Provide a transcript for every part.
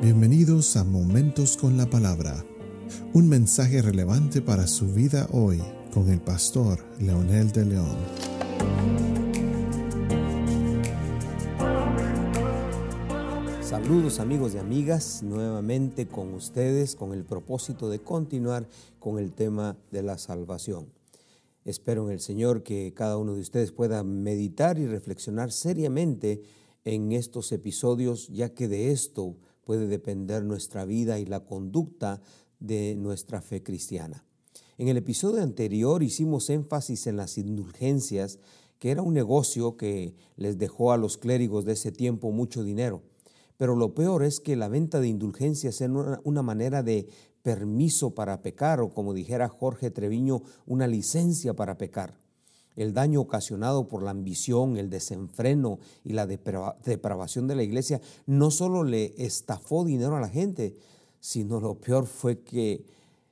Bienvenidos a Momentos con la Palabra, un mensaje relevante para su vida hoy con el pastor Leonel de León. Saludos amigos y amigas, nuevamente con ustedes con el propósito de continuar con el tema de la salvación. Espero en el Señor que cada uno de ustedes pueda meditar y reflexionar seriamente en estos episodios, ya que de esto puede depender nuestra vida y la conducta de nuestra fe cristiana. En el episodio anterior hicimos énfasis en las indulgencias, que era un negocio que les dejó a los clérigos de ese tiempo mucho dinero. Pero lo peor es que la venta de indulgencias una, una manera de permiso para pecar o como dijera Jorge Treviño, una licencia para pecar el daño ocasionado por la ambición, el desenfreno y la depravación de la iglesia, no solo le estafó dinero a la gente, sino lo peor fue que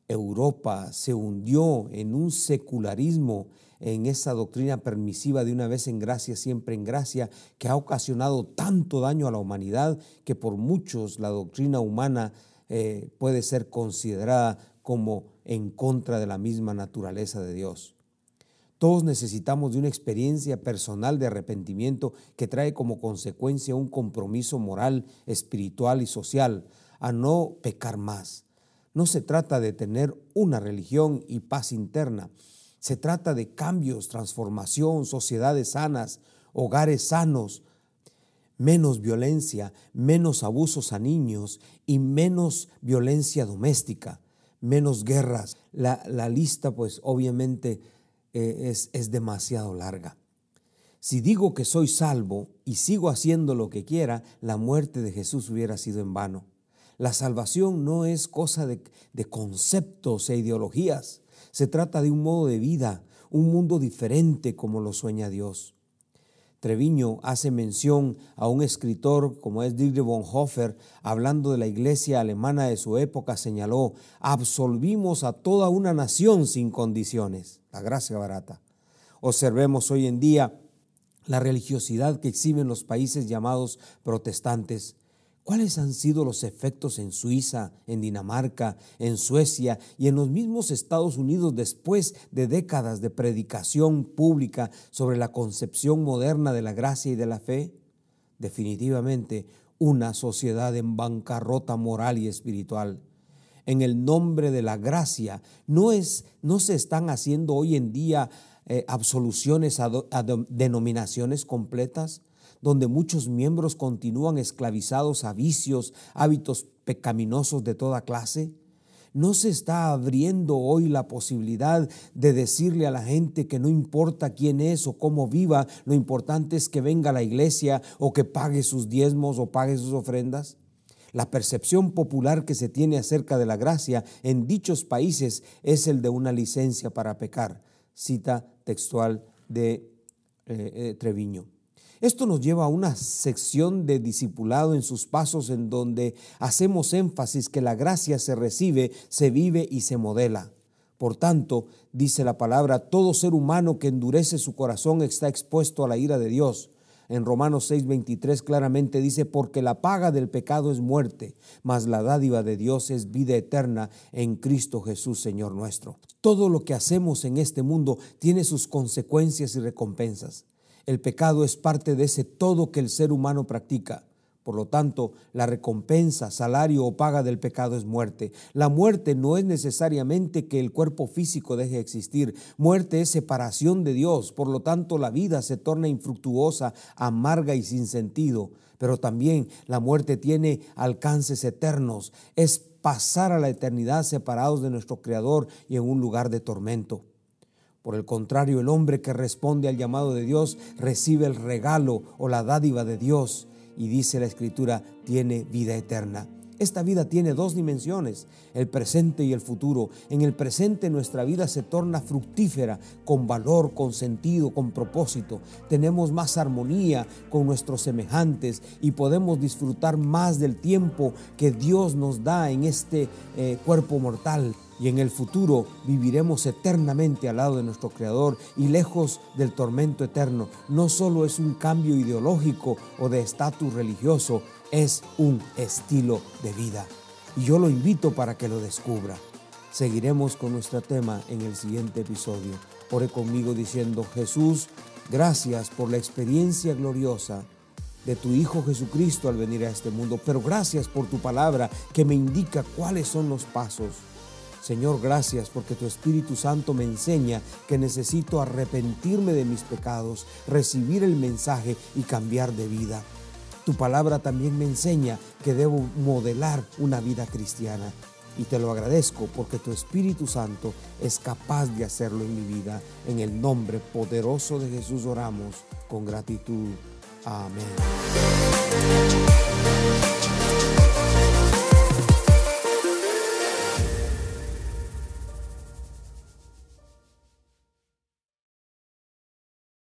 Europa se hundió en un secularismo, en esa doctrina permisiva de una vez en gracia, siempre en gracia, que ha ocasionado tanto daño a la humanidad que por muchos la doctrina humana eh, puede ser considerada como en contra de la misma naturaleza de Dios. Todos necesitamos de una experiencia personal de arrepentimiento que trae como consecuencia un compromiso moral, espiritual y social a no pecar más. No se trata de tener una religión y paz interna. Se trata de cambios, transformación, sociedades sanas, hogares sanos, menos violencia, menos abusos a niños y menos violencia doméstica, menos guerras. La, la lista pues obviamente eh, es, es demasiado larga. Si digo que soy salvo y sigo haciendo lo que quiera, la muerte de Jesús hubiera sido en vano. La salvación no es cosa de, de, conceptos e ideologías. Se trata de un modo de vida, un mundo diferente como lo sueña Dios. Treviño hace mención a un escritor como es Dietrich Bonhoeffer, hablando de la iglesia alemana de su época, señaló, absolvimos a toda una nación sin condiciones, la gracia barata. Observemos hoy en día la religiosidad que exhiben los países llamados protestantes ¿Cuáles han sido los efectos en Suiza, en Dinamarca, en Suecia y en los mismos Estados Unidos después de décadas de predicación pública sobre la concepción moderna de la gracia y de la fe? Definitivamente una sociedad en bancarrota moral y espiritual. En el nombre de la gracia no, es, no se están haciendo hoy en día eh, absoluciones a denominaciones completas donde muchos miembros continúan esclavizados a vicios, hábitos pecaminosos de toda clase? ¿No se está abriendo hoy la posibilidad de decirle a la gente que no importa quién es o cómo viva, lo importante es que venga a la iglesia o que pague sus diezmos o pague sus ofrendas? La percepción popular que se tiene acerca de la gracia en dichos países es el de una licencia para pecar. Cita textual de eh, eh, Treviño. Esto nos lleva a una sección de discipulado en sus pasos en donde hacemos énfasis que la gracia se recibe, se vive y se modela. Por tanto, dice la palabra, todo ser humano que endurece su corazón está expuesto a la ira de Dios. En Romanos 6:23 claramente dice, porque la paga del pecado es muerte, mas la dádiva de Dios es vida eterna en Cristo Jesús, Señor nuestro. Todo lo que hacemos en este mundo tiene sus consecuencias y recompensas. El pecado es parte de ese todo que el ser humano practica. Por lo tanto, la recompensa, salario o paga del pecado es muerte. La muerte no es necesariamente que el cuerpo físico deje de existir. Muerte es separación de Dios. Por lo tanto, la vida se torna infructuosa, amarga y sin sentido. Pero también la muerte tiene alcances eternos. Es pasar a la eternidad separados de nuestro Creador y en un lugar de tormento. Por el contrario, el hombre que responde al llamado de Dios recibe el regalo o la dádiva de Dios y dice la escritura, tiene vida eterna. Esta vida tiene dos dimensiones, el presente y el futuro. En el presente nuestra vida se torna fructífera, con valor, con sentido, con propósito. Tenemos más armonía con nuestros semejantes y podemos disfrutar más del tiempo que Dios nos da en este eh, cuerpo mortal y en el futuro viviremos eternamente al lado de nuestro Creador y lejos del tormento eterno. No solo es un cambio ideológico o de estatus religioso, es un estilo de vida. Y yo lo invito para que lo descubra. Seguiremos con nuestro tema en el siguiente episodio. Ore conmigo diciendo, Jesús, gracias por la experiencia gloriosa de tu Hijo Jesucristo al venir a este mundo, pero gracias por tu palabra que me indica cuáles son los pasos. Señor, gracias porque tu Espíritu Santo me enseña que necesito arrepentirme de mis pecados, recibir el mensaje y cambiar de vida. Tu palabra también me enseña que debo modelar una vida cristiana. Y te lo agradezco porque tu Espíritu Santo es capaz de hacerlo en mi vida. En el nombre poderoso de Jesús oramos con gratitud. Amén.